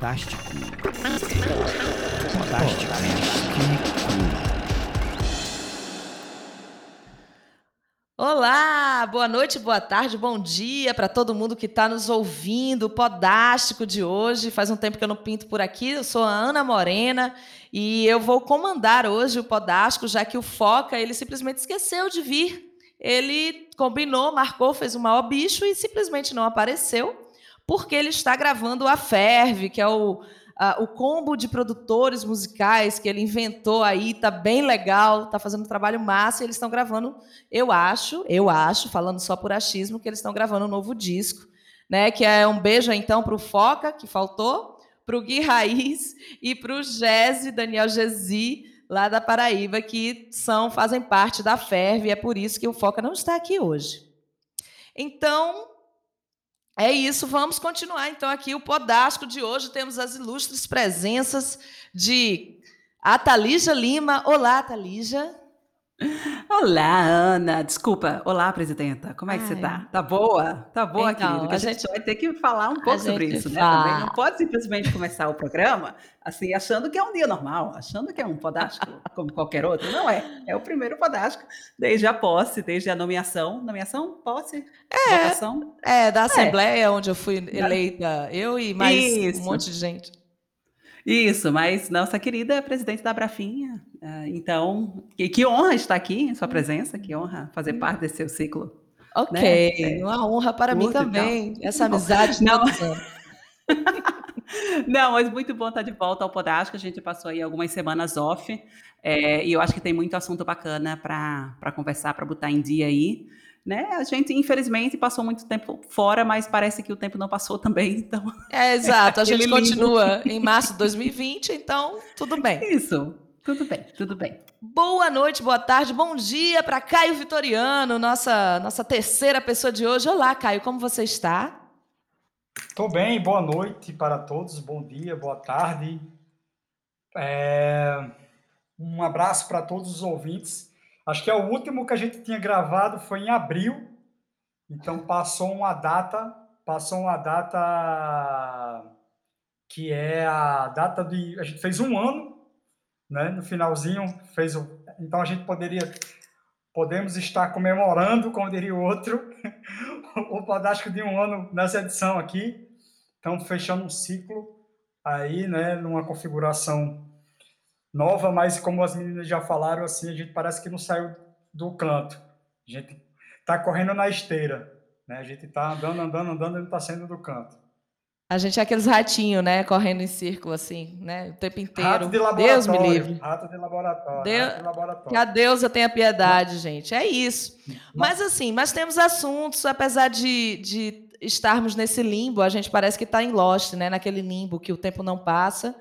Podástico. Podástico. Olá, boa noite, boa tarde, bom dia para todo mundo que está nos ouvindo. O Podástico de hoje, faz um tempo que eu não pinto por aqui. Eu sou a Ana Morena e eu vou comandar hoje o Podástico, já que o Foca ele simplesmente esqueceu de vir. Ele combinou, marcou, fez o maior bicho e simplesmente não apareceu porque ele está gravando a Ferve, que é o, a, o combo de produtores musicais que ele inventou aí, tá bem legal, tá fazendo um trabalho massa, e eles estão gravando, eu acho, eu acho, falando só por achismo, que eles estão gravando um novo disco, né? Que é um beijo então para o Foca, que faltou, para o Gui Raiz e para o Gese, Daniel Gesi, lá da Paraíba, que são fazem parte da Ferve, é por isso que o Foca não está aqui hoje. Então, é isso, vamos continuar então aqui o Podástico de hoje. Temos as ilustres presenças de Atalija Lima. Olá, Atalija. Olá, Ana. Desculpa. Olá, presidenta. Como é que Ai. você tá? Tá boa? Tá boa, então, querido? Que a, a gente, vai ter que falar um pouco sobre isso, né? Também não pode simplesmente começar o programa assim, achando que é um dia normal, achando que é um podástico como qualquer outro. Não é. É o primeiro podástico desde a posse, desde a nomeação. Nomeação? Posse? É, votação? É, da é. Assembleia, é. onde eu fui eleita, eu e mais isso. um monte de gente. Isso, mas nossa querida presidente da Brafinha, ah, então, que, que, honra estar aqui em sua presença, que honra fazer parte desse seu ciclo. Ok, né? É, uma honra para mim também, essa amizade. Não. Não, mas muito bom estar de volta ao Podástico. A gente passou aí algumas semanas off, é, e eu acho que tem muito assunto bacana para conversar, para botar em dia aí. Né? A gente, infelizmente, passou muito tempo fora, mas parece que o tempo não passou também, então... É, exato, a gente continua em março de 2020, então tudo bem. Isso, tudo bem, tudo bem. Boa noite, boa tarde, bom dia para Caio Vitoriano, nossa, nossa terceira pessoa de hoje. Olá, Caio, como você está? Estou bem, boa noite para todos, bom dia, boa tarde. É... Um abraço para todos os ouvintes. Acho que é o último que a gente tinha gravado foi em abril. Então passou uma data, passou uma data que é a data de a gente fez um ano, né? No finalzinho fez o, então a gente poderia podemos estar comemorando, como diria o outro, o podástico de um ano nessa edição aqui. Então fechando um ciclo aí, né? Numa configuração nova, mas como as meninas já falaram, assim, a gente parece que não saiu do canto. A gente está correndo na esteira, né? A gente está andando, andando, andando e não está saindo do canto. A gente é aqueles ratinhos, né? Correndo em círculo, assim, né? O tempo inteiro. Rato de laboratório. Deus me livre. Rato de laboratório. Deus... Rato de laboratório. Que a deusa tenha piedade, gente. É isso. Mas, assim, mas temos assuntos, apesar de, de estarmos nesse limbo, a gente parece que está em Lost, né? Naquele limbo que o tempo não passa.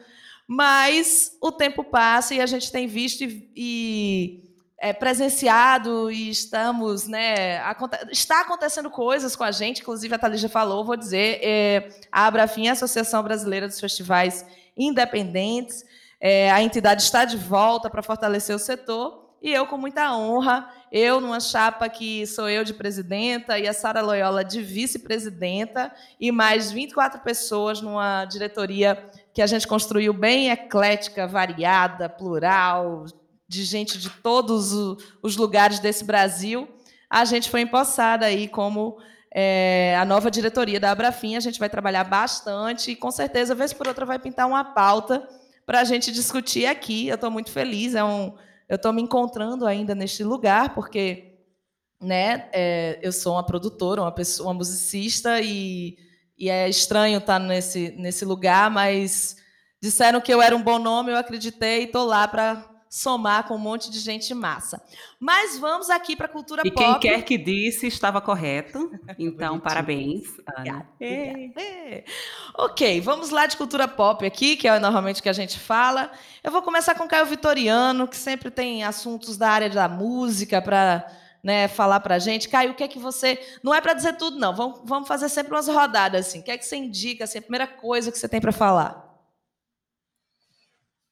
Mas o tempo passa e a gente tem visto e, e é, presenciado e estamos, né? Aconte está acontecendo coisas com a gente, inclusive a Thalija falou, vou dizer, é, a Abrafim, a Associação Brasileira dos Festivais Independentes, é, a entidade está de volta para fortalecer o setor e eu com muita honra, eu numa chapa que sou eu de presidenta e a Sara Loyola de vice-presidenta e mais 24 pessoas numa diretoria que a gente construiu bem eclética, variada, plural, de gente de todos os lugares desse Brasil, a gente foi empossada aí como é, a nova diretoria da Abrafim. A gente vai trabalhar bastante e, com certeza, vez por outra, vai pintar uma pauta para a gente discutir aqui. Eu estou muito feliz, é um, eu estou me encontrando ainda neste lugar, porque né, é, eu sou uma produtora, uma, pessoa, uma musicista e e é estranho estar nesse, nesse lugar, mas disseram que eu era um bom nome, eu acreditei e estou lá para somar com um monte de gente massa. Mas vamos aqui para a cultura e pop. E quem quer que disse estava correto. Então, parabéns. Ana. Ok, vamos lá de cultura pop aqui, que é normalmente que a gente fala. Eu vou começar com Caio Vitoriano, que sempre tem assuntos da área da música para né, falar para a gente. Caio, o que é que você. Não é para dizer tudo, não. Vamos, vamos fazer sempre umas rodadas assim. O que é que você indica? Assim, a primeira coisa que você tem para falar?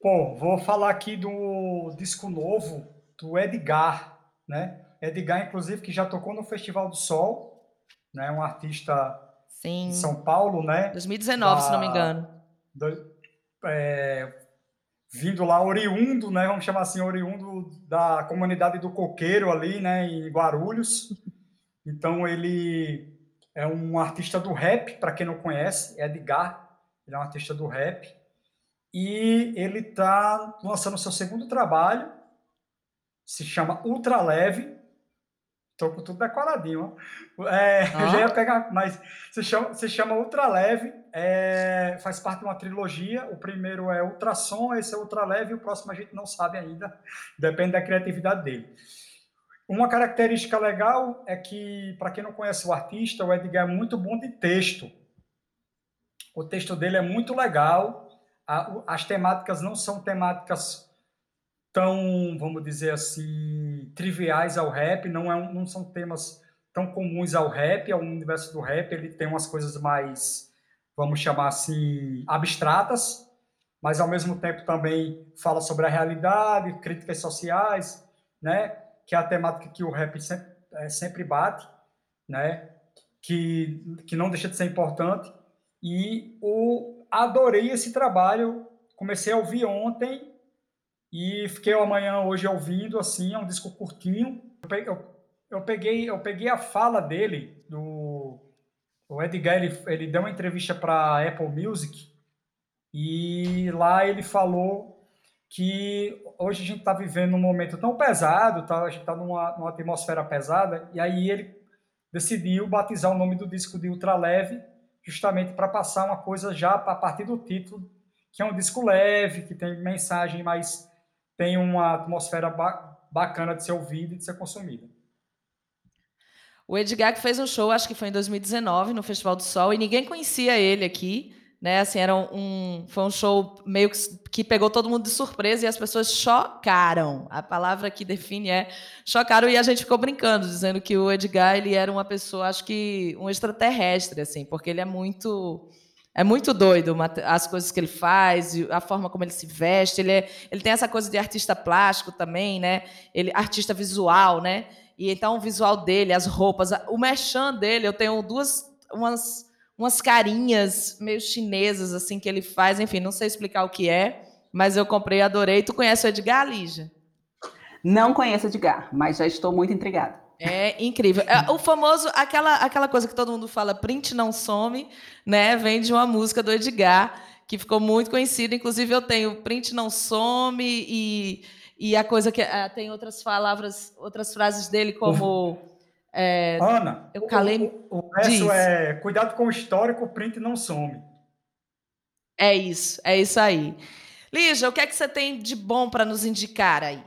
Bom, vou falar aqui do disco novo do Edgar, né? Edgar, inclusive, que já tocou no Festival do Sol, né? Um artista Sim. de São Paulo, né? 2019, da... se não me engano. do, é, vindo lá oriundo, né? Vamos chamar assim, oriundo da comunidade do Coqueiro ali, né? Em Guarulhos. Então ele é um artista do rap, para quem não conhece, Edgar. Ele é um artista do rap. E ele está lançando seu segundo trabalho, se chama Ultra Leve. Estou com tudo decoradinho. É, ah. Eu já ia pegar, mas se chama, se chama Ultra Leve, é, faz parte de uma trilogia. O primeiro é Ultrassom, esse é Ultra Leve, o próximo a gente não sabe ainda, depende da criatividade dele. Uma característica legal é que, para quem não conhece o artista, o Edgar é muito bom de texto. O texto dele é muito legal, as temáticas não são temáticas tão, vamos dizer assim, triviais ao rap, não, é, não são temas tão comuns ao rap, ao universo do rap, ele tem umas coisas mais, vamos chamar assim, abstratas, mas ao mesmo tempo também fala sobre a realidade, críticas sociais, né? Que é a temática que o rap sempre, é, sempre bate, né? Que, que não deixa de ser importante. E o, adorei esse trabalho, comecei a ouvir ontem e fiquei amanhã hoje ouvindo, assim, é um disco curtinho. Eu peguei, eu, peguei a fala dele, do o Edgar, ele, ele deu uma entrevista para Apple Music e lá ele falou que hoje a gente está vivendo um momento tão pesado, tá, a gente está numa, numa atmosfera pesada, e aí ele decidiu batizar o nome do disco de Ultra Leve, justamente para passar uma coisa já a partir do título, que é um disco leve, que tem mensagem mais tem uma atmosfera ba bacana de ser ouvida e de ser consumida. O Edgar que fez um show, acho que foi em 2019, no Festival do Sol, e ninguém conhecia ele aqui, né? Assim, era um, foi um show meio que, que pegou todo mundo de surpresa e as pessoas chocaram. A palavra que define é chocaram e a gente ficou brincando, dizendo que o Edgar ele era uma pessoa, acho que um extraterrestre, assim, porque ele é muito é muito doido as coisas que ele faz, a forma como ele se veste. Ele, é, ele tem essa coisa de artista plástico também, né? Ele artista visual, né? E então o visual dele, as roupas, o merchan dele, eu tenho duas umas umas carinhas meio chinesas assim que ele faz, enfim, não sei explicar o que é, mas eu comprei, adorei. Tu conhece o Edgar, Lígia? Não conheço o Edgar, mas já estou muito intrigada. É incrível. É, o famoso, aquela, aquela coisa que todo mundo fala, print não some, né? Vem de uma música do Edgar, que ficou muito conhecida. Inclusive, eu tenho print não some e, e a coisa que. É, tem outras palavras, outras frases dele, como. É, Ana, eu calei. O, o, verso é cuidado com o histórico, o print não some. É isso, é isso aí. Lígia, o que é que você tem de bom para nos indicar aí?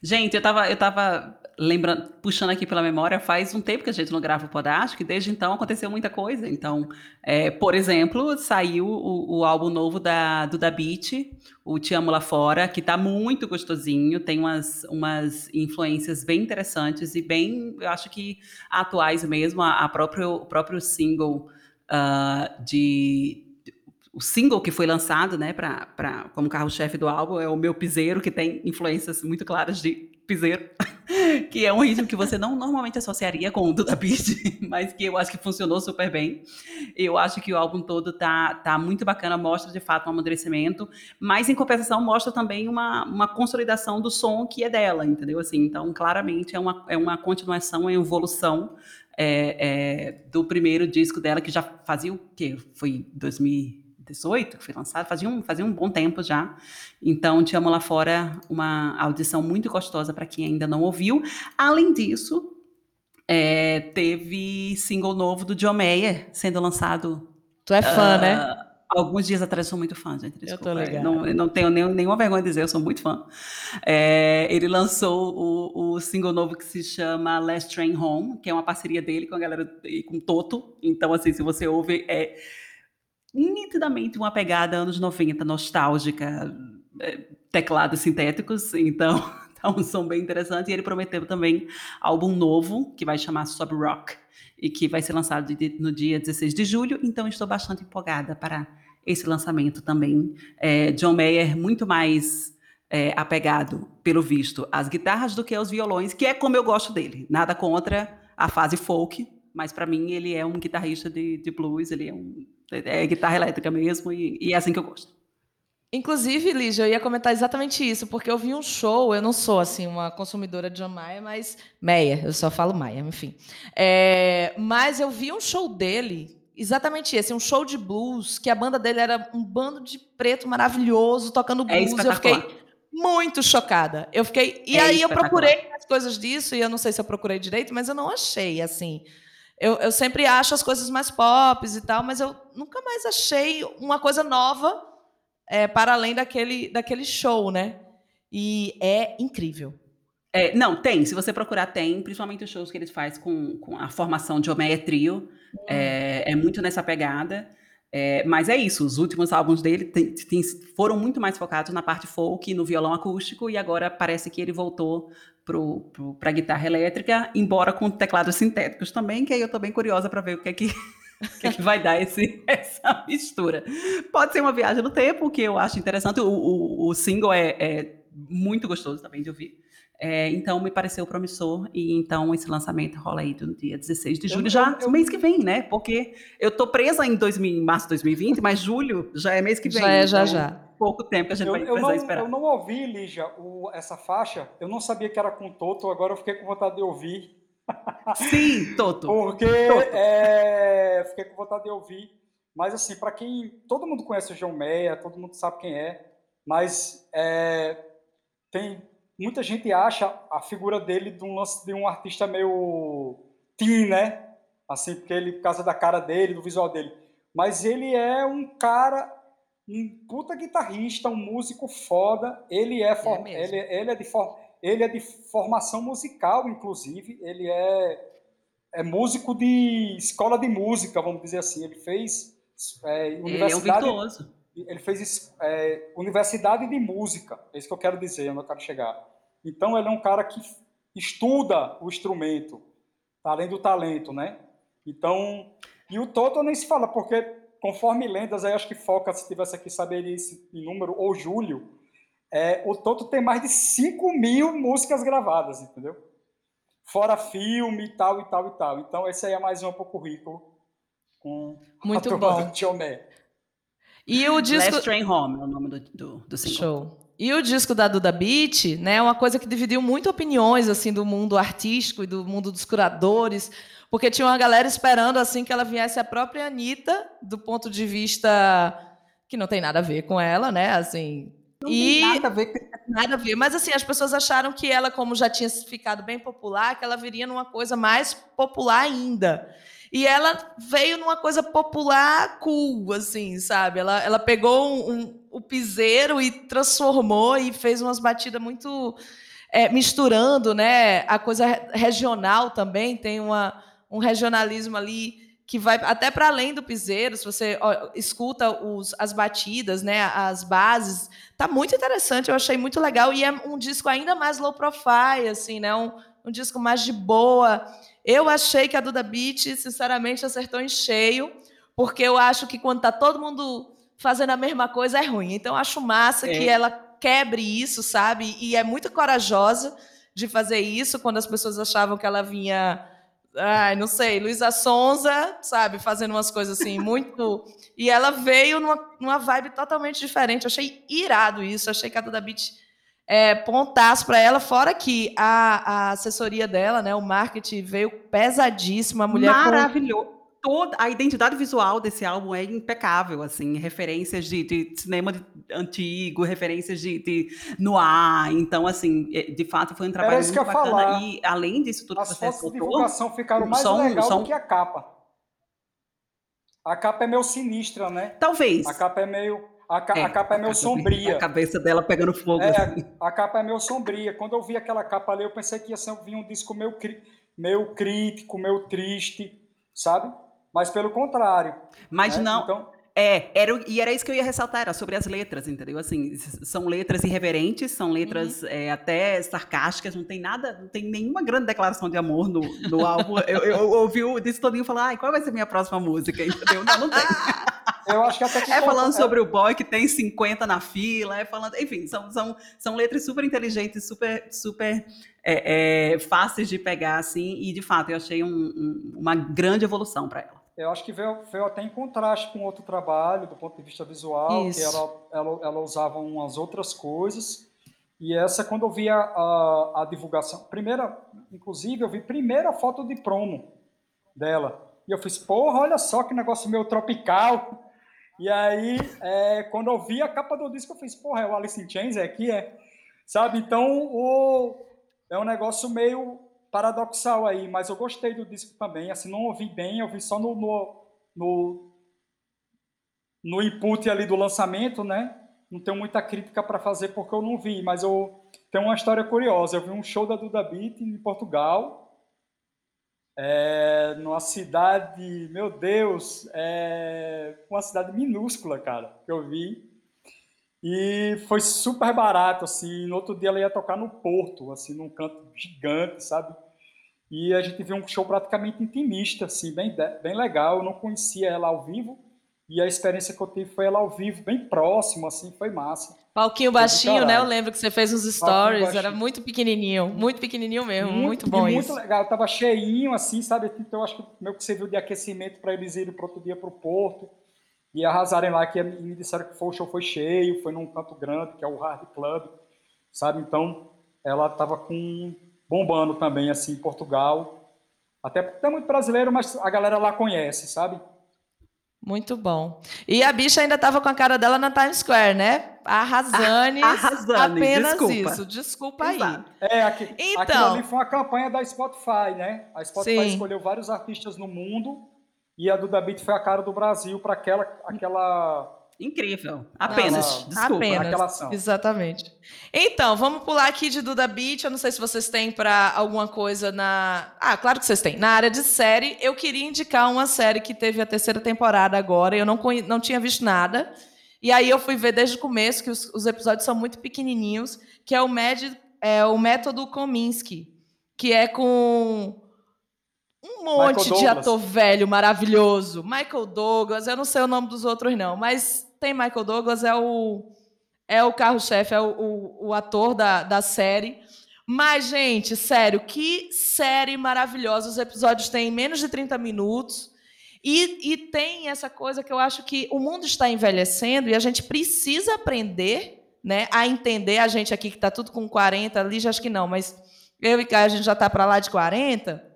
Gente, eu estava eu tava lembrando, puxando aqui pela memória, faz um tempo que a gente não grava o Podástico e desde então aconteceu muita coisa. Então, é, por exemplo, saiu o, o, álbum novo da, do Da Beat, o Te Amo Lá Fora, que tá muito gostosinho, tem umas, umas influências bem interessantes e bem, eu acho que atuais mesmo. A, a próprio, o próprio single uh, de o single que foi lançado, né, pra, pra, como carro-chefe do álbum é o Meu Piseiro, que tem influências muito claras de piseiro, que é um ritmo que você não normalmente associaria com o Duda Beat, mas que eu acho que funcionou super bem. Eu acho que o álbum todo tá, tá muito bacana, mostra de fato um amadurecimento, mas em compensação mostra também uma, uma consolidação do som que é dela, entendeu? Assim, então, claramente é uma, é uma continuação, é uma evolução é, é, do primeiro disco dela, que já fazia o quê? Foi 2000 2018, que foi lançado, fazia um, fazia um bom tempo já. Então, Te Amo Lá Fora, uma audição muito gostosa para quem ainda não ouviu. Além disso, é, teve single novo do John Mayer sendo lançado. Tu é fã, uh, né? Alguns dias atrás eu sou muito fã, gente. Desculpa. Eu tô ligado. Não, não tenho nem, nenhuma vergonha de dizer, eu sou muito fã. É, ele lançou o, o, single novo que se chama Last Train Home, que é uma parceria dele com a galera, com Toto. Então, assim, se você ouve, é nitidamente uma pegada anos 90, nostálgica, é, teclados sintéticos, então tá um som bem interessante. E ele prometeu também álbum novo, que vai chamar Sub Rock, e que vai ser lançado no dia 16 de julho, então estou bastante empolgada para esse lançamento também. É, John Mayer, muito mais é, apegado, pelo visto, às guitarras do que aos violões, que é como eu gosto dele. Nada contra a fase folk, mas para mim ele é um guitarrista de, de blues, ele é um É, guitarra elétrica mesmo, e, e é assim que eu gosto. Inclusive, Lígia, eu ia comentar exatamente isso, porque eu vi um show, eu não sou assim uma consumidora de John Mayer, mas Meia, eu só falo Maia, enfim. É, mas eu vi um show dele, exatamente esse, um show de blues, que a banda dele era um bando de preto maravilhoso tocando é blues. É eu fiquei muito chocada. Eu fiquei. E é aí eu procurei as coisas disso, e eu não sei se eu procurei direito, mas eu não achei assim. Eu, eu sempre acho as coisas mais pop e tal, mas eu nunca mais achei uma coisa nova é, para além daquele, daquele show, né? E é incrível. É, não, tem. Se você procurar, tem. Principalmente os shows que eles fazem com, com a formação de Homeia Trio. Hum. É, é, muito nessa pegada. É, mas é isso, os últimos álbuns dele tem, tem, foram muito mais focados na parte folk, no violão acústico, e agora parece que ele voltou para a guitarra elétrica, embora com teclados sintéticos também, que aí eu estou bem curiosa para ver o que é que que, é que, vai dar esse, essa mistura. Pode ser uma viagem no tempo, que eu acho interessante. O, o, o single é, é, muito gostoso também de ouvir. É, então, me pareceu promissor. E então, esse lançamento rola aí no dia 16 de julho, eu, já eu, mês que vem, né? Porque eu tô presa em, 2000, em março de 2020, mas julho já é mês que vem. Já é, já, então, já. Pouco tempo que a gente eu, vai precisar não, esperar. Eu não ouvi, Lígia, o, essa faixa. Eu não sabia que era com Toto, agora eu fiquei com vontade de ouvir. Sim, Toto. Porque Toto. É, fiquei com vontade de ouvir. Mas, assim, para quem. Todo mundo conhece o João Meia, todo mundo sabe quem é. Mas é, tem. Muita gente acha a figura dele de um, de um artista meio teen, né? Assim, porque ele, por causa da cara dele, do visual dele. Mas ele é um cara, um puta guitarrista, um músico foda. Ele é, é for, ele, ele é de forma ele é de formação musical, inclusive. Ele é, é músico de escola de música, vamos dizer assim. Ele fez é, universidade. Ele é um virtuoso. Ele fez é, universidade de música. É isso que eu quero dizer, onde eu quero chegar. Então, ele é um cara que estuda o instrumento, além do talento, né? Então, e o Toto nem se fala, porque conforme lendas, aí acho que Foca, se tivesse aqui, saberia esse número, ou Júlio, é, o Toto tem mais de 5 mil músicas gravadas, entendeu? Fora filme e tal, e tal, e tal. Então, esse aí é mais um para o currículo com Muito a bom. do Tiomé. E o disco... Last Train Home é o nome do, do, do single. Show. E o disco da Duda Beat, né, é uma coisa que dividiu muito opiniões assim do mundo artístico e do mundo dos curadores, porque tinha uma galera esperando assim que ela viesse a própria Anitta, do ponto de vista que não tem nada a ver com ela, né? Assim, não e tem nada a ver nada a ver. Mas assim, as pessoas acharam que ela, como já tinha ficado bem popular, que ela viria numa coisa mais popular ainda. E ela veio numa coisa popular cool, assim, sabe? Ela, ela pegou um, o piseiro e transformou e fez umas batidas muito é, misturando, né? A coisa regional também tem uma, um regionalismo ali que vai até para além do piseiro, se você ó, escuta os, as batidas, né, as bases, tá muito interessante, eu achei muito legal e é um disco ainda mais low profile, assim, né, um, um disco mais de boa. Eu achei que a Duda Beat, sinceramente, acertou em cheio, porque eu acho que quando tá todo mundo fazendo a mesma coisa é ruim. Então acho massa é. que ela quebre isso, sabe? E é muito corajosa de fazer isso quando as pessoas achavam que ela vinha ai, não sei, Luísa Sonza, sabe, fazendo umas coisas assim, muito. E ela veio numa, numa vibe totalmente diferente. Eu achei irado isso, achei que a Duda Beat é, pontaço para ela, fora que a, a, assessoria dela, né, o marketing veio pesadíssimo, a mulher. Maravilhoso. Com toda a identidade visual desse álbum é impecável, assim, referências de, de cinema de, antigo, referências de, de noir, então, assim, é, de fato foi um trabalho muito bacana. Falar. E além disso tudo As que você fotos de divulgação ficaram mais som, legal som... do que a capa. A capa é meio sinistra, né? Talvez. A capa é meio a, ca é, a capa é meio sombria. A cabeça dela pegando fogo. É, assim. a capa é meio sombria. Quando eu vi aquela capa ali, eu pensei que ia ser, vir um disco meio, meio crítico, meio triste, sabe? Mas pelo contrário. Mas né? não. Então, é, era, e era isso que eu ia ressaltar, era sobre as letras, entendeu? Assim, são letras irreverentes, são letras uhum. é, até sarcásticas, não tem nada, não tem nenhuma grande declaração de amor no, no álbum. Eu, eu, eu ouvi o desse todinho falar, ai, qual vai ser minha próxima música? Entendeu? Não, não tem. Eu acho que até que É falando é... sobre o boy que tem 50 na fila, é falando, enfim, são, são, são letras super inteligentes, super, super é, é, fáceis de pegar, assim, e de fato eu achei um, um, uma grande evolução para ela. Eu acho que veio, veio até em contraste com outro trabalho, do ponto de vista visual, Isso. que ela, ela, ela usava umas outras coisas. E essa, quando eu vi a, a, a, divulgação, primeira, inclusive, eu vi primeira foto de promo dela. E eu fiz, porra, olha só que negócio meio tropical. E aí, é, quando eu vi a capa do disco, eu fiz, porra, é o Alice in Chains, é aqui, é. Sabe? Então, o, é um negócio meio paradoxal aí, mas eu gostei do disco também. Assim, não ouvi bem, eu vi só no, no, no, no input ali do lançamento, né? Não tenho muita crítica para fazer porque eu não vi, mas eu tenho uma história curiosa. Eu vi um show da Duda Beat em Portugal, é, numa cidade, meu Deus, é, uma cidade minúscula, cara, que eu vi. E foi super barato, assim. No outro dia ela ia tocar no Porto, assim, num canto gigante, sabe? E a gente viu um show praticamente intimista, assim, bem, bem legal. Eu não conhecia ela ao vivo. E a experiência que eu tive foi ela ao vivo, bem próximo, assim, foi massa. Palquinho baixinho, né? Eu lembro que você fez uns stories, era muito pequenininho, muito pequenininho mesmo, muito, muito bom isso. Muito legal, tava cheinho, assim, sabe? Então, eu acho que meio que serviu de aquecimento para eles irem para outro dia para o Porto e arrasarem lá, que me disseram que foi, o show foi cheio, foi num canto grande, que é o Hard Club, sabe? Então, ela estava com bombando também, assim, em Portugal. Até porque é muito brasileiro, mas a galera lá conhece, sabe? Muito bom. E a bicha ainda estava com a cara dela na Times Square, né? Arrasane. Arrasane, apenas desculpa. isso. Desculpa aí. É, aqui, então, aquilo ali foi uma campanha da Spotify, né? A Spotify sim. escolheu vários artistas no mundo e a Duda Beat foi a cara do Brasil para aquela, aquela Incrível. Apenas. Desculpa, apenas. Exatamente. Então, vamos pular aqui de Duda Beat. Eu não sei se vocês têm para alguma coisa na. Ah, claro que vocês têm. Na área de série, eu queria indicar uma série que teve a terceira temporada agora. Eu não, conhe... não tinha visto nada. E aí eu fui ver desde o começo, que os, os episódios são muito pequenininhos, que é o, Med... é o Método Kominsky, que é com um monte de ator velho maravilhoso. Michael Douglas, eu não sei o nome dos outros, não, mas tem Michael Douglas, é o, é o carro-chefe, é o, o, o, ator da, da série. Mas, gente, sério, que série maravilhosa. Os episódios têm menos de 30 minutos. E, e tem essa coisa que eu acho que o mundo está envelhecendo e a gente precisa aprender né, a entender. A gente aqui que está tudo com 40, ali já acho que não, mas eu e Caio, a gente já está para lá de 40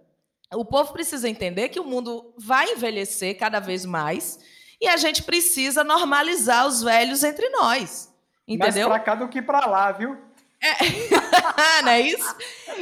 o povo precisa entender que o mundo vai envelhecer cada vez mais e a gente precisa normalizar os velhos entre nós. Entendeu? Mais pra cá do que para lá, viu? É. não é isso?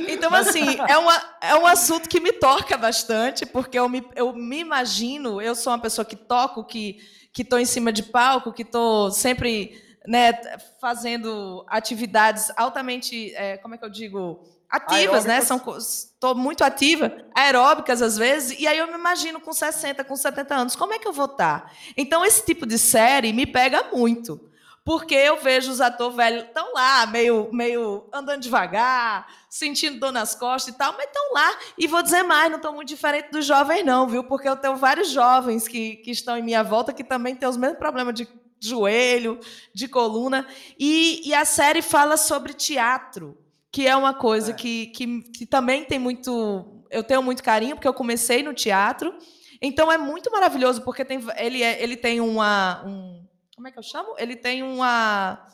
Então, assim, é, uma, é um assunto que me toca bastante, porque eu me, eu me imagino, eu sou uma pessoa que toco, que estou em cima de palco, que estou sempre né, fazendo atividades altamente, é, como é que eu digo, ativas, né? São estou muito ativa, aeróbicas às vezes, e aí eu me imagino com 60, com 70 anos, como é que eu vou estar? Tá? Então esse tipo de série me pega muito. Porque eu vejo os atores velhos estão lá, meio, meio andando devagar, sentindo dor nas costas e tal, mas estão lá. E vou dizer mais, não estão muito diferente dos jovens, não, viu? Porque eu tenho vários jovens que, que estão em minha volta que também têm os mesmos problemas de joelho, de coluna. E, e a série fala sobre teatro que é uma coisa é. Que, que, que também tem muito. Eu tenho muito carinho, porque eu comecei no teatro. Então é muito maravilhoso, porque tem, ele, é, ele tem uma. Um, como é que eu chamo? Ele tem uma.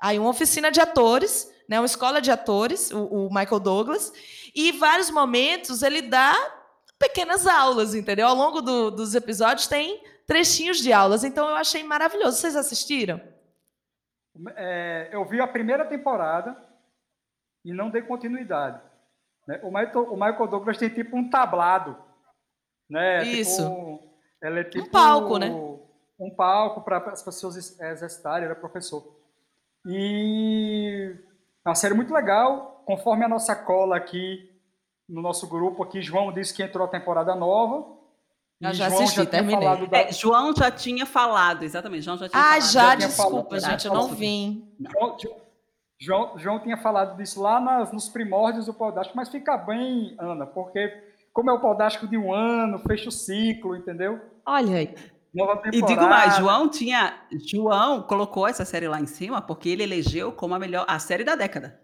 Aí, uma oficina de atores, né, uma escola de atores, o, o Michael Douglas, e em vários momentos ele dá pequenas aulas, entendeu? Ao longo do, dos episódios tem trechinhos de aulas, então eu achei maravilhoso. Vocês assistiram? É, eu vi a primeira temporada, e não dei continuidade. Né? O, Michael, o Michael Douglas tem tipo um tablado. Né? Tipo Isso. Tipo, ele é tipo um palco, né? Um palco para as pessoas exercitarem, ele é professor. E é uma série muito legal, conforme a nossa cola aqui no nosso grupo aqui, João disse que entrou a temporada nova. Eu já João assisti, já terminei. Da... É, João já tinha falado, exatamente. João já tinha ah, falado. já, já desculpa, falado, gente, eu não vim. João, João, João tinha falado disso lá nas, nos primórdios do Podástico, mas fica bem, Ana, porque como é o Podástico de um ano, fecha o ciclo, entendeu? Olha aí. E digo mais, João tinha. João colocou essa série lá em cima porque ele elegeu como a melhor a série da década.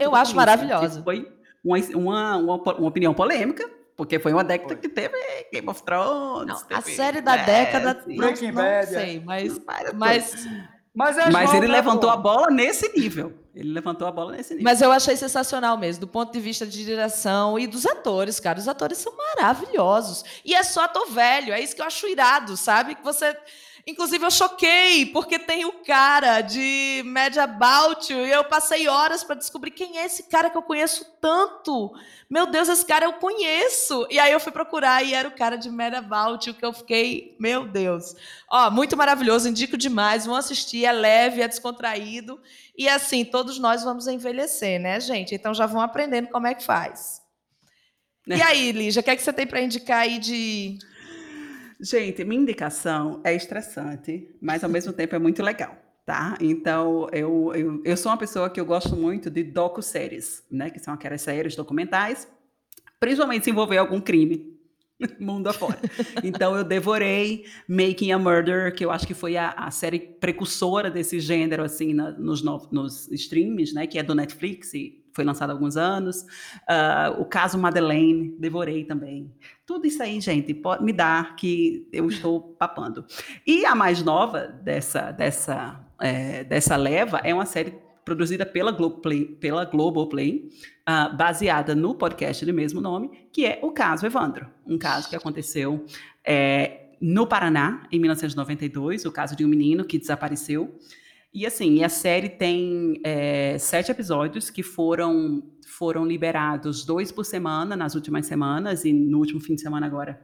Eu acho maravilhosa. Foi uma, uma, uma, opinião polêmica, Porque foi uma década que teve Game of Thrones. Não, a série da década, Breaking não, Bad, não sei, mas, mas, mas, é mas ele levantou a bola nesse nível. Ele levantou a bola nesse nível. Mas eu achei sensacional mesmo, do ponto de vista de direção e dos atores, cara. Os atores são maravilhosos. E é só ator velho, é isso que eu acho irado, sabe? Que você Inclusive, eu choquei, porque tem o cara de Mad About e eu passei horas para descobrir quem é esse cara que eu conheço tanto. Meu Deus, esse cara eu conheço. E aí eu fui procurar e era o cara de Mad About que eu fiquei, meu Deus. Ó, muito maravilhoso, indico demais, vão assistir, é leve, é descontraído. E assim, todos nós vamos envelhecer, né, gente? Então já vão aprendendo como é que faz. E aí, Lígia, o que, é que você tem para indicar aí de Gente, minha indicação é estressante, mas ao mesmo tempo é muito legal, tá? Então, eu, eu, eu sou uma pessoa que eu gosto muito de docu-séries, né? Que são aquelas séries documentais, principalmente se envolver algum crime, mundo afora. Então, eu devorei Making a Murder, que eu acho que foi a, a série precursora desse gênero, assim, na, nos, no, nos streams, né? Que é do Netflix e foi lançado há alguns anos. Uh, o caso Madeleine, devorei também. Tudo isso aí, gente, pode me dar que eu estou papando. E a mais nova dessa, dessa, é, dessa leva é uma série produzida pela Globoplay, pela Globoplay uh, baseada no podcast do mesmo nome, que é o caso Evandro. Um caso que aconteceu é, no Paraná, em 1992, o caso de um menino que desapareceu. E assim, a série tem é, sete episódios que foram, foram liberados dois por semana nas últimas semanas, e no último fim de semana agora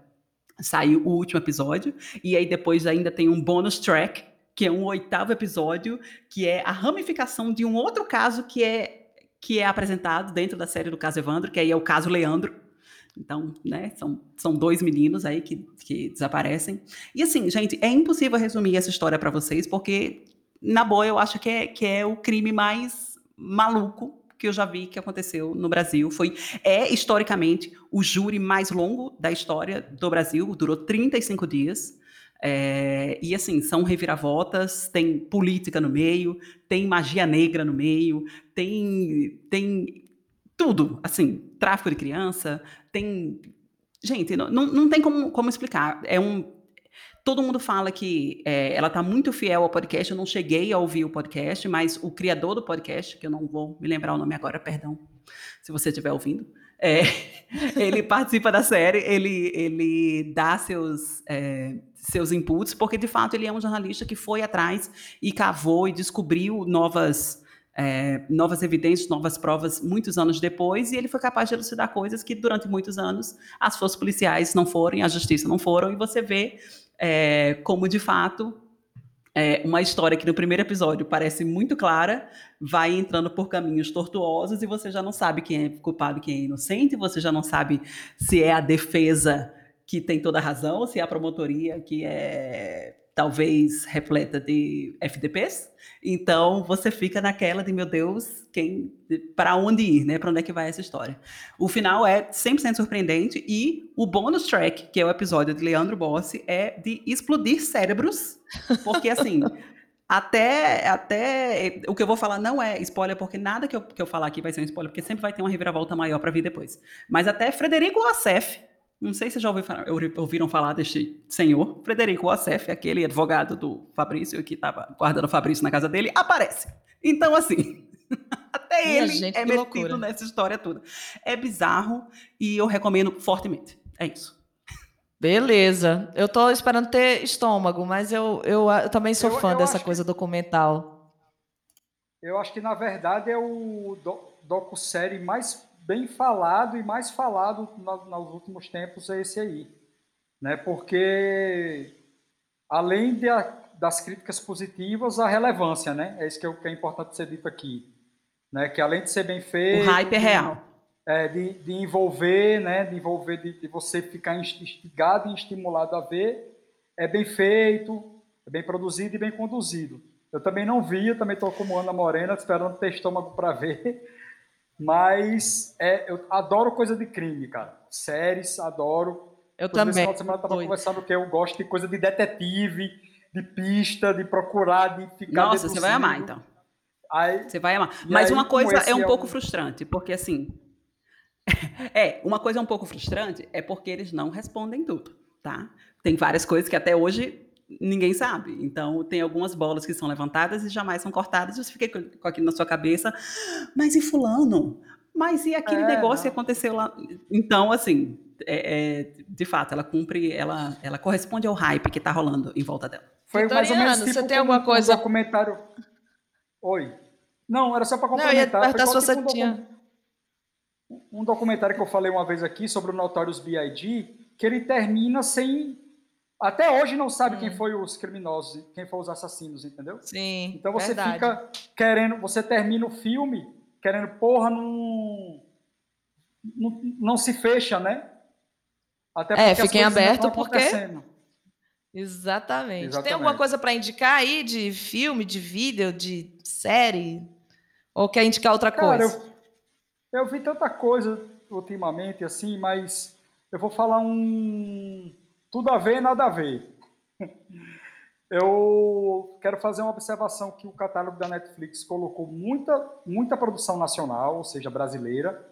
saiu o último episódio. E aí depois ainda tem um bonus track, que é um oitavo episódio, que é a ramificação de um outro caso que é, que é apresentado dentro da série do caso Evandro, que aí é o caso Leandro. Então, né, são, são dois meninos aí que, que desaparecem. E assim, gente, é impossível resumir essa história para vocês, porque na boa, eu acho que é, que é o crime mais maluco que eu já vi que aconteceu no Brasil. Foi, é, historicamente, o júri mais longo da história do Brasil, durou 35 dias. É, e assim, são reviravoltas, tem política no meio, tem magia negra no meio, tem, tem tudo, assim, tráfico de criança, tem. Gente, não, não tem como, como explicar. É um, Todo mundo fala que é, ela está muito fiel ao podcast. Eu não cheguei a ouvir o podcast, mas o criador do podcast, que eu não vou me lembrar o nome agora, perdão, se você estiver ouvindo, é, ele participa da série, ele, ele dá seus, é, seus inputs, porque de fato ele é um jornalista que foi atrás e cavou e descobriu novas. É, novas evidências, novas provas, muitos anos depois, e ele foi capaz de elucidar coisas que durante muitos anos as forças policiais não foram, a justiça não foram, e você vê é, como de fato é, uma história que no primeiro episódio parece muito clara, vai entrando por caminhos tortuosos e você já não sabe quem é culpado quem é inocente, você já não sabe se é a defesa que tem toda a razão, se é a promotoria que é talvez repleta de FDPs. Então você fica naquela de meu Deus, quem para onde ir, né? Para onde é que vai essa história? O final é 100% surpreendente e o bonus track, que é o episódio de Leandro Bossi, é de explodir cérebros, porque assim, até, até o que eu vou falar não é spoiler, porque nada que eu, que eu falar aqui vai ser um spoiler, porque sempre vai ter uma reviravolta maior para vir depois. Mas até Frederico Assef, não sei se já ouviram falar deste senhor, Frederico Wassef, aquele advogado do Fabrício que estava guardando o Fabrício na casa dele, aparece. Então, assim, até ele gente, é metido loucura. nessa história toda. É bizarro e eu recomendo fortemente. É isso. Beleza. Eu tô esperando ter estômago, mas eu, eu, eu também sou eu, fã eu dessa coisa que, documental. Eu acho que, na verdade, é o do, docu-série mais bem falado e mais falado nos últimos tempos é esse aí. Né? Porque, além de a, das críticas positivas, a relevância, né? É isso que é, que é importante ser dito aqui. Né? Que além de ser bem feito... O hype é real. É, de, de envolver, né? De envolver, de, de você ficar instigado e estimulado a ver, é bem feito, é bem produzido e bem conduzido. Eu também não vi, eu também estou como Ana Morena, esperando ter estômago para ver, mas é, eu adoro coisa de crime, cara. Séries, adoro. Eu também. Esse final de semana eu tava Doido. conversando que eu gosto de coisa de detetive, de pista, de procurar, de ficar. Nossa, você vai amar, então. Aí, você vai amar. Mas aí, uma coisa é um é pouco um... frustrante, porque assim. É, uma coisa um pouco frustrante é porque eles não respondem tudo, tá? Tem várias coisas que até hoje ninguém sabe. Então, tem algumas bolas que são levantadas e jamais são cortadas. E você fica com aquilo na sua cabeça, mas e fulano? Mas e aquele é, negócio não. que aconteceu lá? Então, assim, é, é, de fato, ela cumpre, ela, ela corresponde ao hype que está rolando em volta dela. Foi mais ou menos tipo você tem alguma coisa... Um documentário... Oi. Não, era só para complementar. Não, eu ia se você tipo tinha... Um documentário que eu falei uma vez aqui sobre o Notorious B.I.G., que ele termina sem até hoje não sabe hum. quem foi os criminosos, quem foram os assassinos, entendeu? Sim. Então você verdade. fica querendo, você termina o filme querendo, porra, não, não, não se fecha, né? Até é, porque é, fiquem abertos porque. Exatamente. Exatamente. Tem alguma coisa para indicar aí de filme, de vídeo, de série? Ou quer indicar outra Cara, coisa? Eu, eu vi tanta coisa ultimamente, assim, mas eu vou falar um tudo a ver, nada a ver. Eu quero fazer uma observação que o catálogo da Netflix colocou muita, muita produção nacional, ou seja, brasileira.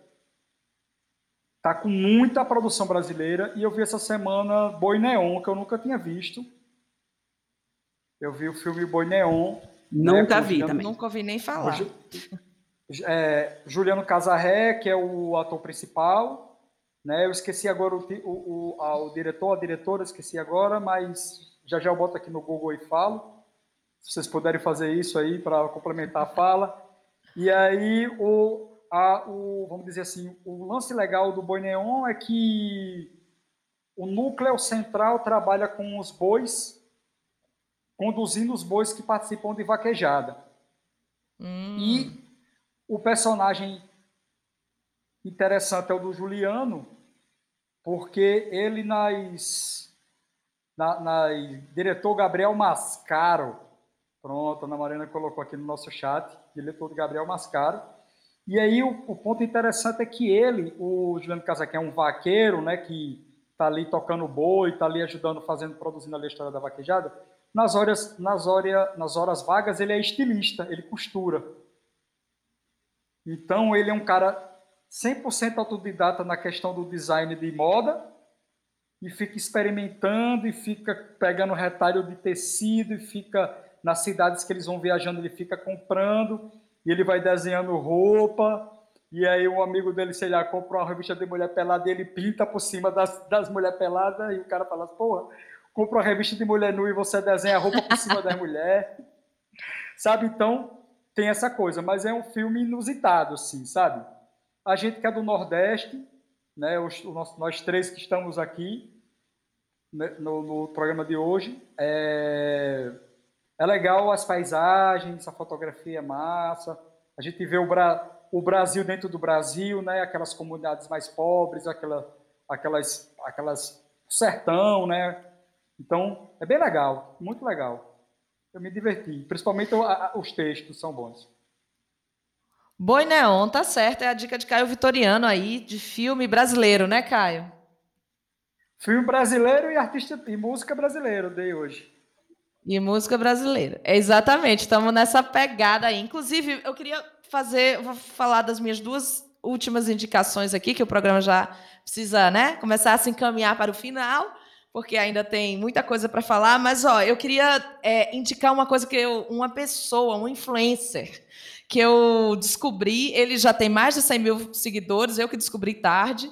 Tá com muita produção brasileira e eu vi essa semana Boi Neon, que eu nunca tinha visto. Eu vi o filme Boi Neon. Né, nunca né, vi Juliano, também. Nunca ouvi nem falar. É, Juliano Casarré, que é o ator principal, né? Eu esqueci agora o, o, o, o diretor, a diretora, esqueci agora, mas já já eu boto aqui no Google e falo. Se vocês puderem fazer isso aí para complementar a fala. E aí, o, a, o, vamos dizer assim, o lance legal do Boi Neon é que o núcleo central trabalha com os bois, conduzindo os bois que participam de vaquejada. Hum. E o personagem interessante é o do Juliano, porque ele nas, na, diretor Gabriel Mascaro, pronto, a Ana Marina colocou aqui no nosso chat, diretor Gabriel Mascaro, e aí o, o, ponto interessante é que ele, o Juliano Casaquim é um vaqueiro, né, que está ali tocando boi, está ali ajudando, fazendo, produzindo ali a história da vaquejada, nas horas, nas, horas, nas horas vagas ele é estilista, ele costura. Então ele é um cara 100% autodidata na questão do design de moda e fica experimentando e fica pegando retalho de tecido e fica nas cidades que eles vão viajando, ele fica comprando e ele vai desenhando roupa e aí um amigo dele, sei lá, compra uma revista de mulher pelada e ele pinta por cima das, das mulheres peladas e o cara fala, porra, compra uma revista de mulher nua e você desenha a roupa por cima das mulheres. Sabe? Então, tem essa coisa, mas é um filme inusitado, assim, sabe? A gente que é do Nordeste, né, os, nós, nós três que estamos aqui né, no, no, programa de hoje, é, é legal as paisagens, a fotografia é massa, a gente vê o, Bra, o Brasil dentro do Brasil, né, aquelas comunidades mais pobres, aquela, aquelas, aquelas sertão, né? Então, é bem legal, muito legal. Eu me diverti, principalmente os textos são bons. Boi Neon, tá certo. É a dica de Caio Vitoriano aí, de filme brasileiro, né, Caio? Filme brasileiro e artista e música brasileira, dei hoje. E música brasileira. É exatamente, estamos nessa pegada aí. Inclusive, eu queria fazer, vou falar das minhas duas últimas indicações aqui, que o programa já precisa, né, começar a se encaminhar para o final, porque ainda tem muita coisa para falar. Mas, ó, eu queria é, indicar uma coisa que eu, uma pessoa, um influencer, que eu descobri, ele já tem mais de 100 mil seguidores, eu que descobri tarde,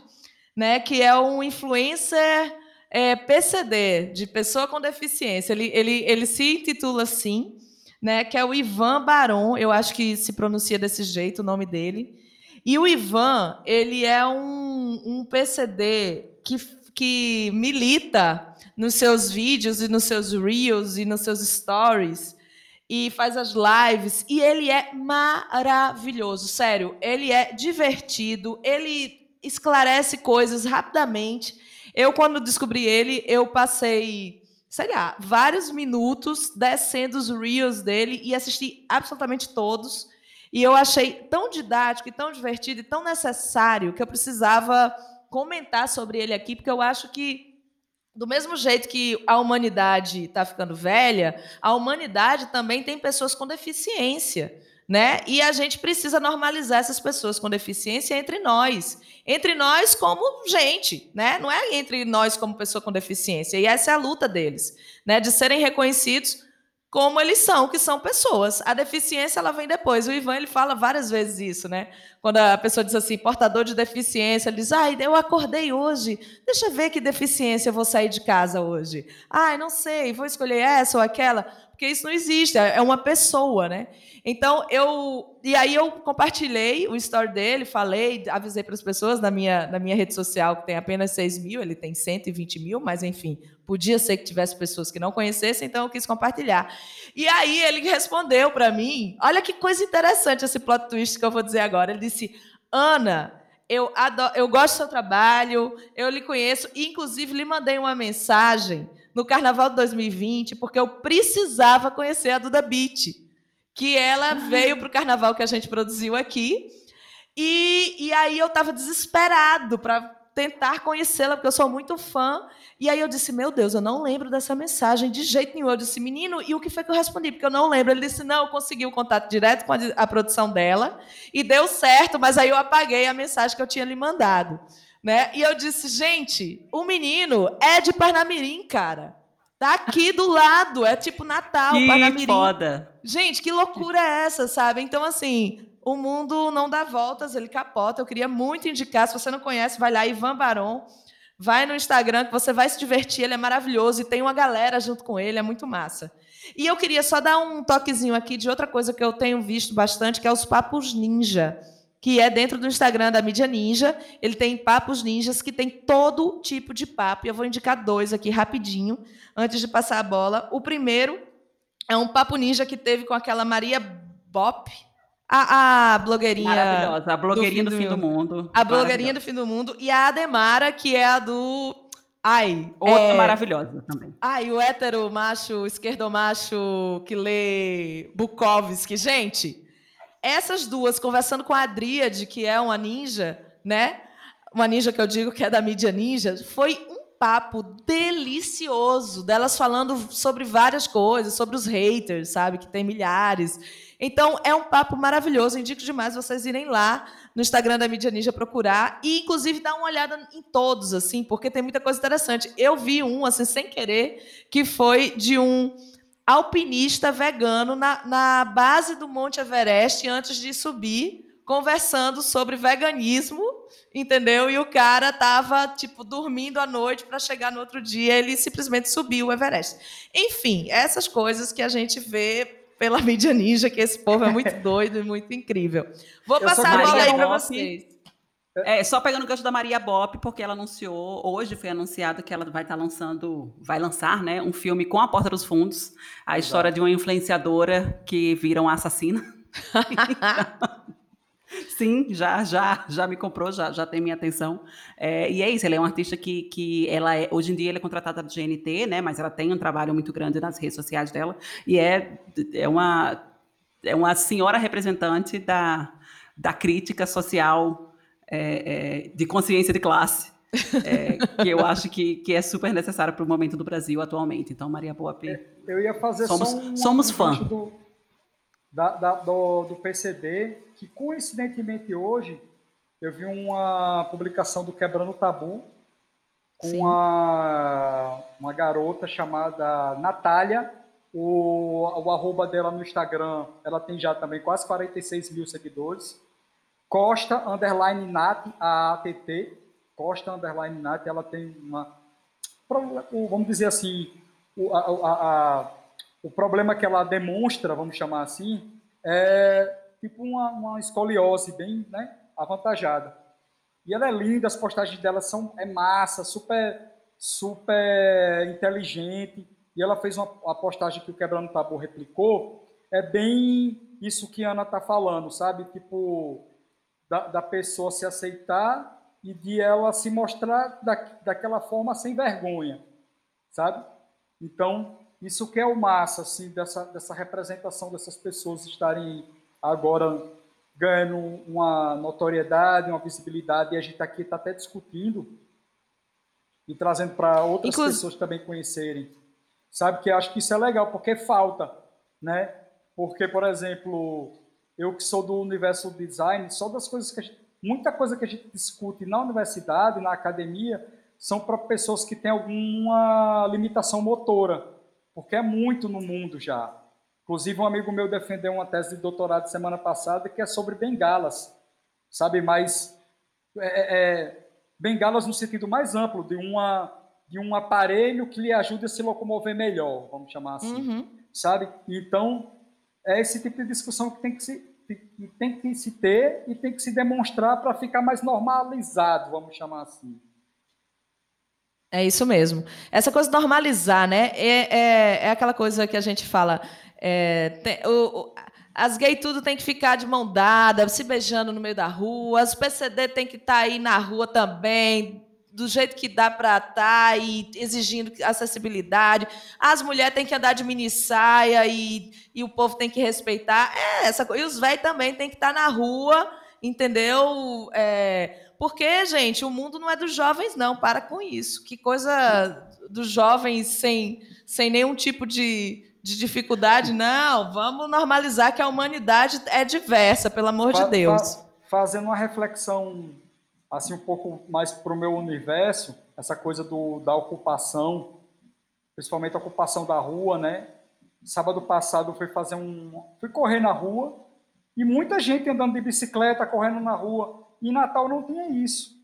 né? Que é um influencer é, PCD, de pessoa com deficiência. Ele, ele, ele se intitula assim, né? Que é o Ivan Baron, eu acho que se pronuncia desse jeito o nome dele. E o Ivan, ele é um, um PCD que, que milita nos seus vídeos e nos seus reels e nos seus stories e faz as lives e ele é maravilhoso, sério. Ele é divertido, ele esclarece coisas rapidamente. Eu quando descobri ele, eu passei, sei lá, vários minutos descendo os reels dele e assisti absolutamente todos. E eu achei tão didático e tão divertido e tão necessário que eu precisava comentar sobre ele aqui, porque eu acho que do mesmo jeito que a humanidade está ficando velha, a humanidade também tem pessoas com deficiência. né? E a gente precisa normalizar essas pessoas com deficiência entre nós, entre nós como gente, né? Não é entre nós como pessoa com deficiência. E essa é a luta deles, né? De serem reconhecidos como eles são, que são pessoas. A deficiência ela vem depois. O Ivan ele fala várias vezes isso, né? Quando a pessoa diz assim, portador de deficiência, ele diz: "Ai, eu acordei hoje. Deixa eu ver que deficiência eu vou sair de casa hoje. Ai, não sei, vou escolher essa ou aquela, porque isso não existe, é uma pessoa, né? Então, eu. E aí eu compartilhei o story dele, falei, avisei para as pessoas na minha, na minha rede social, que tem apenas 6 mil, ele tem 120 mil, mas enfim, podia ser que tivesse pessoas que não conhecessem, então eu quis compartilhar. E aí ele respondeu para mim: olha que coisa interessante esse plot twist que eu vou dizer agora. Ele disse: Ana. Eu, adoro, eu gosto do seu trabalho, eu lhe conheço, e inclusive lhe mandei uma mensagem no Carnaval de 2020, porque eu precisava conhecer a Duda Beat que ela veio para o carnaval que a gente produziu aqui. E, e aí eu estava desesperado para tentar conhecê-la, porque eu sou muito fã. E aí eu disse, meu Deus, eu não lembro dessa mensagem de jeito nenhum. Eu disse, menino, e o que foi que eu respondi? Porque eu não lembro. Ele disse, não, eu consegui o contato direto com a, a produção dela e deu certo, mas aí eu apaguei a mensagem que eu tinha lhe mandado. Né? E eu disse, gente, o menino é de Parnamirim, cara. Tá aqui do lado, é tipo Natal, que Parnamirim. foda. Gente, que loucura é essa, sabe? Então, assim, o mundo não dá voltas, ele capota. Eu queria muito indicar, se você não conhece, vai lá, Ivan Baron. Vai no Instagram que você vai se divertir, ele é maravilhoso e tem uma galera junto com ele, é muito massa. E eu queria só dar um toquezinho aqui de outra coisa que eu tenho visto bastante, que é os papos ninja que é dentro do Instagram da Mídia Ninja. Ele tem papos ninjas que tem todo tipo de papo. E eu vou indicar dois aqui rapidinho, antes de passar a bola. O primeiro é um papo ninja que teve com aquela Maria Bop, a, a blogueirinha. Maravilhosa, a blogueirinha do fim do, do mundo. A blogueirinha do fim do mundo. E a Ademara, que é a do. Ai. Outra é... maravilhosa também. Ai, o hétero macho, esquerdo macho que lê Bukowski. Gente, essas duas, conversando com a Adríade, que é uma ninja, né? Uma ninja que eu digo que é da mídia ninja, foi um papo delicioso delas falando sobre várias coisas, sobre os haters, sabe? Que tem milhares. Então, é um papo maravilhoso. Indico demais vocês irem lá no Instagram da Mídia Ninja procurar e, inclusive, dar uma olhada em todos, assim, porque tem muita coisa interessante. Eu vi um, assim, sem querer, que foi de um alpinista vegano na, na base do Monte Everest antes de subir, conversando sobre veganismo, entendeu? E o cara tava tipo dormindo à noite para chegar no outro dia, ele simplesmente subiu o Everest. Enfim, essas coisas que a gente vê pela mídia ninja, que esse povo é muito doido e muito incrível. Vou Eu passar a bola aí para vocês. É, só pegando o gancho da Maria Bop, porque ela anunciou, hoje foi anunciado que ela vai estar tá lançando, vai lançar, né, um filme com a Porta dos Fundos, a Exato. história de uma influenciadora que vira uma assassina. Sim, já, já, já me comprou, já, já tem minha atenção. É, e é isso, ela é uma artista que, que ela é, hoje em dia ela é contratada do GNT, né? Mas ela tem um trabalho muito grande nas redes sociais dela e é, é uma é uma senhora representante da, da crítica social é, é, de consciência de classe, é, que eu acho que, que é super necessário para o momento do Brasil atualmente. Então, Maria Boap, é, eu ia fazer somos, só um, somos um fã. Do, da, da, do, do PCD, que coincidentemente hoje eu vi uma publicação do Quebrando o Tabu com uma, uma garota chamada Natália. O, o arroba dela no Instagram, ela tem já também quase 46 mil seguidores. Costa underline Nat, a ATT, Costa underline Nat, ela tem uma. Vamos dizer assim, o, a, a, a, o problema que ela demonstra, vamos chamar assim, é tipo uma, uma escoliose bem né, avantajada. E ela é linda, as postagens dela são é massa, super, super inteligente. E ela fez uma a postagem que o Quebrando Tabu replicou, é bem isso que a Ana tá falando, sabe? Tipo, da, da pessoa se aceitar e de ela se mostrar da, daquela forma sem vergonha, sabe? Então, isso que é o massa, assim, dessa, dessa representação dessas pessoas estarem agora ganhando uma notoriedade, uma visibilidade, e a gente aqui está até discutindo e trazendo para outras pessoas também conhecerem. Sabe que acho que isso é legal, porque falta, né? Porque, por exemplo, eu que sou do universo do design, só das coisas que a gente, muita coisa que a gente discute na universidade, na academia, são para pessoas que têm alguma limitação motora, porque é muito no mundo já. Inclusive, um amigo meu defendeu uma tese de doutorado semana passada que é sobre bengalas, sabe? Mas é, é, é, bengalas no sentido mais amplo, de, uma, de um aparelho que lhe ajude a se locomover melhor, vamos chamar assim, uhum. sabe? Então, é esse tipo de discussão que tem que se, que tem que se ter e tem que se demonstrar para ficar mais normalizado, vamos chamar assim. É isso mesmo. Essa coisa de normalizar, né? É, é, é aquela coisa que a gente fala. É, tem, o, o, as gays tudo tem que ficar de mão dada, se beijando no meio da rua. As PCD tem que estar tá aí na rua também, do jeito que dá para estar tá, e exigindo acessibilidade. As mulheres têm que andar de mini saia e, e o povo tem que respeitar. É essa coisa. E os velhos também têm que estar tá na rua, entendeu? É, porque, gente, o mundo não é dos jovens, não. Para com isso. Que coisa dos jovens sem, sem nenhum tipo de, de dificuldade. Não, vamos normalizar que a humanidade é diversa, pelo amor fa de Deus. Fa fazendo uma reflexão assim um pouco mais para o meu universo, essa coisa do, da ocupação, principalmente a ocupação da rua, né? Sábado passado eu fui fazer um, fui correr na rua e muita gente andando de bicicleta, correndo na rua. E Natal não tinha isso.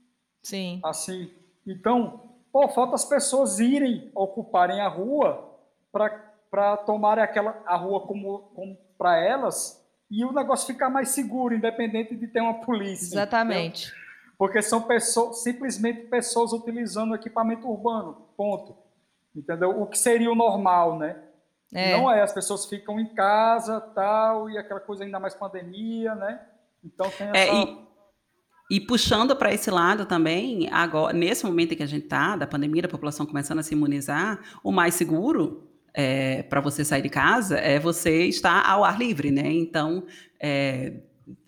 Sim. Assim, então, pô, falta as pessoas irem ocuparem a rua para tomarem aquela a rua como, como para elas e o negócio ficar mais seguro, independente de ter uma polícia. Exatamente. Entendeu? Porque são pessoas, simplesmente pessoas utilizando equipamento urbano, ponto. Entendeu? O que seria o normal, né? É. Não é, as pessoas ficam em casa, tal, e aquela coisa ainda mais pandemia, né? Então tem é, essa... É, e e puxando para esse lado também, agora, nesse momento em que a gente está, da pandemia, da população começando a se imunizar, o mais seguro é, para você sair de casa é você estar ao ar livre, né? Então, é,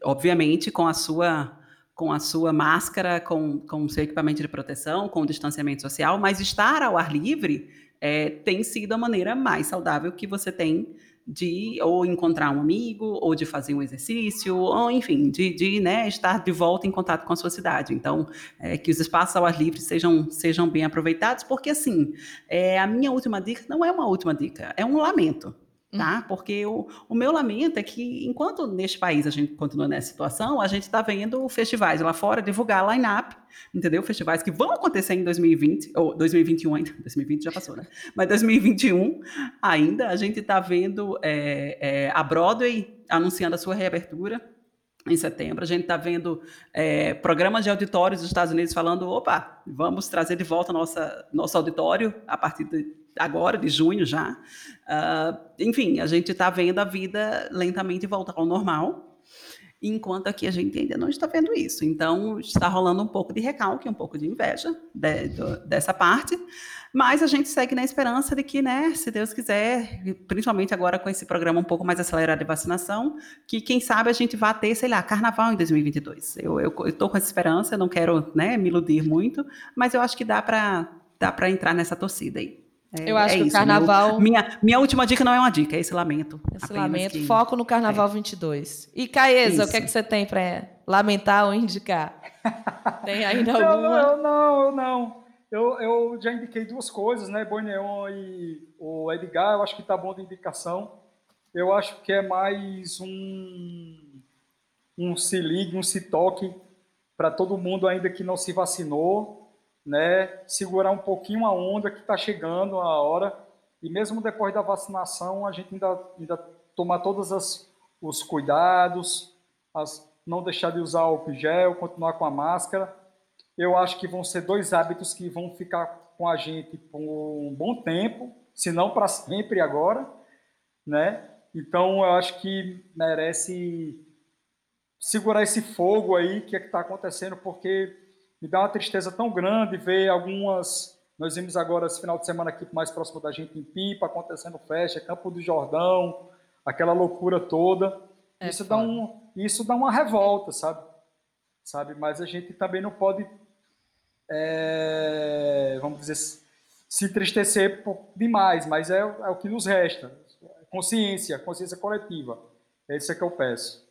obviamente, com a sua com a sua máscara, com, com o seu equipamento de proteção, com o distanciamento social, mas estar ao ar livre é, tem sido a maneira mais saudável que você tem de ou encontrar um amigo, ou de fazer um exercício, ou enfim, de, de né, estar de volta em contato com a sua cidade. Então, é, que os espaços ao ar livre sejam, sejam bem aproveitados, porque assim, é, a minha última dica não é uma última dica, é um lamento tá? Uhum. Porque o, o meu lamento é que, enquanto neste país a gente continua nessa situação, a gente está vendo festivais lá fora divulgar line-up, entendeu? Festivais que vão acontecer em 2020, ou 2021 ainda, 2020 já passou, né? Mas 2021 ainda, a gente está vendo é, é, a Broadway anunciando a sua reabertura, em setembro. A gente está vendo é, programas de auditórios dos Estados Unidos falando: opa, vamos trazer de volta nossa, nosso auditório a partir de agora, de junho já. Uh, enfim, a gente está vendo a vida lentamente voltar ao normal, enquanto aqui a gente ainda não está vendo isso. Então, está rolando um pouco de recalque, um pouco de inveja de, de, dessa parte, mas a gente segue na esperança de que, né, se Deus quiser, principalmente agora com esse programa um pouco mais acelerado de vacinação, que quem sabe a gente vá ter, sei lá, carnaval em 2022. Eu estou com essa esperança, não quero né, me iludir muito, mas eu acho que dá para dá entrar nessa torcida aí. É, eu acho é que isso, o carnaval. Meu, minha, minha última dica não é uma dica, é esse lamento. Esse lamento, que... foco no carnaval é. 22. E Caesa, o que é que você tem para lamentar ou indicar? tem ainda alguma? Não, não, não. Eu, eu já indiquei duas coisas, né? Boi Neon e o Edgar, eu acho que tá bom de indicação. Eu acho que é mais um, um se ligue, um se toque para todo mundo ainda que não se vacinou né, segurar um pouquinho a onda que está chegando a hora. E mesmo depois da vacinação, a gente ainda, ainda tomar todos as, os cuidados, as, não deixar de usar o gel, continuar com a máscara. Eu acho que vão ser dois hábitos que vão ficar com a gente por um bom tempo, se não para sempre agora, né? Então eu acho que merece segurar esse fogo aí que é está acontecendo, porque me dá uma tristeza tão grande ver algumas. Nós vimos agora esse final de semana aqui mais próximo da gente em Pipa, acontecendo festa, Campo do Jordão, aquela loucura toda. É isso, dá um, isso dá uma revolta, sabe? sabe? Mas a gente também não pode, é, vamos dizer, se entristecer demais, mas é, é o que nos resta. Consciência, consciência coletiva. É isso que eu peço.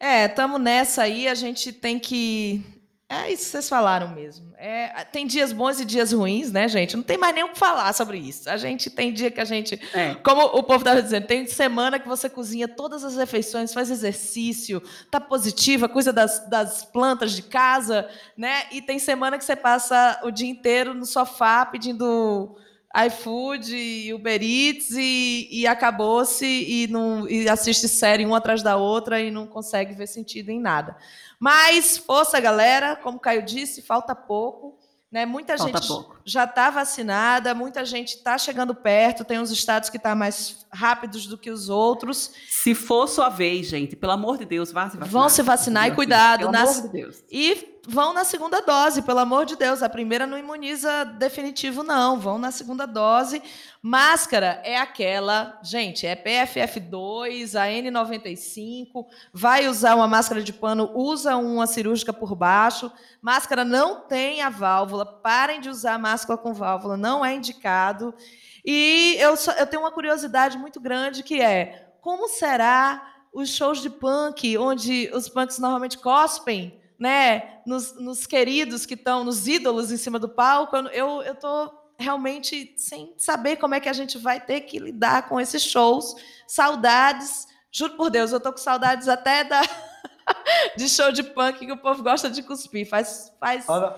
É, estamos nessa aí, a gente tem que é isso que vocês falaram mesmo. É, tem dias bons e dias ruins, né, gente? Não tem mais nem o que falar sobre isso. A gente tem dia que a gente. É. Como o povo estava dizendo, tem semana que você cozinha todas as refeições, faz exercício, tá positiva, coisa das, das plantas de casa, né? E tem semana que você passa o dia inteiro no sofá pedindo iFood e Uber Eats e, e acabou-se e, não, e assiste série uma atrás da outra e não consegue ver sentido em nada. Mas força, galera, como o Caio disse, falta pouco. Né? Muita falta gente pouco. já está vacinada, muita gente está chegando perto, tem uns estados que estão tá mais rápidos do que os outros. Se for sua vez, gente, pelo amor de Deus, vá se vacinar. Vão se vacinar e cuidado. Pelo nas... amor de Deus. E vão na segunda dose, pelo amor de Deus. A primeira não imuniza definitivo, não. Vão na segunda dose. Máscara é aquela, gente, é PFF2, a N95. Vai usar uma máscara de pano, usa uma cirúrgica por baixo. Máscara não tem a válvula. Parem de usar máscara com válvula, não é indicado. E eu, só, eu tenho uma curiosidade muito grande que é como será os shows de punk, onde os punks normalmente cospem né, nos, nos queridos que estão, nos ídolos em cima do palco, eu estou realmente sem saber como é que a gente vai ter que lidar com esses shows. Saudades, juro por Deus, eu estou com saudades até da de show de punk que o povo gosta de cuspir. Faz, faz. Ana,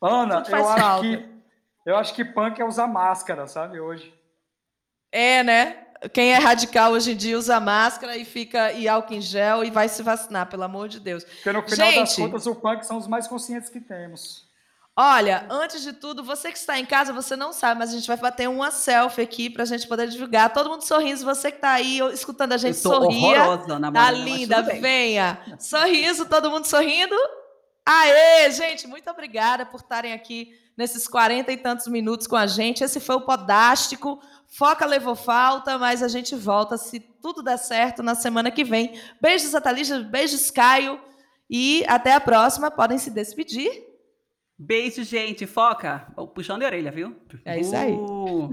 Ana faz eu falta. acho que eu acho que punk é usar máscara, sabe hoje. É, né? Quem é radical hoje em dia usa máscara e fica e álcool em gel e vai se vacinar, pelo amor de Deus. Porque no final Gente, das contas, o punk são os mais conscientes que temos. Olha, antes de tudo, você que está em casa, você não sabe, mas a gente vai bater uma selfie aqui para a gente poder divulgar. Todo mundo sorrindo, você que está aí escutando a gente, sorria. Horrorosa, na tá linda, venha. Sorriso, todo mundo sorrindo. Aê, gente, muito obrigada por estarem aqui nesses 40 e tantos minutos com a gente. Esse foi o Podástico. Foca levou falta, mas a gente volta, se tudo der certo, na semana que vem. Beijos, Atalisha, beijos, Caio. E até a próxima. Podem se despedir. Beijo, gente. Foca. Puxando de orelha, viu? É isso aí. Uh, uh.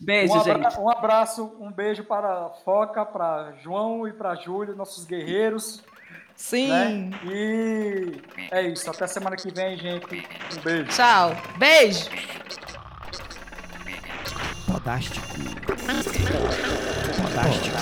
Beijo, um gente. Um abraço, um beijo para Foca, para João e para Júlio, nossos guerreiros. Sim. Né? E é isso. Até semana que vem, gente. Um beijo. Tchau. Beijo. Podástico. Podástico.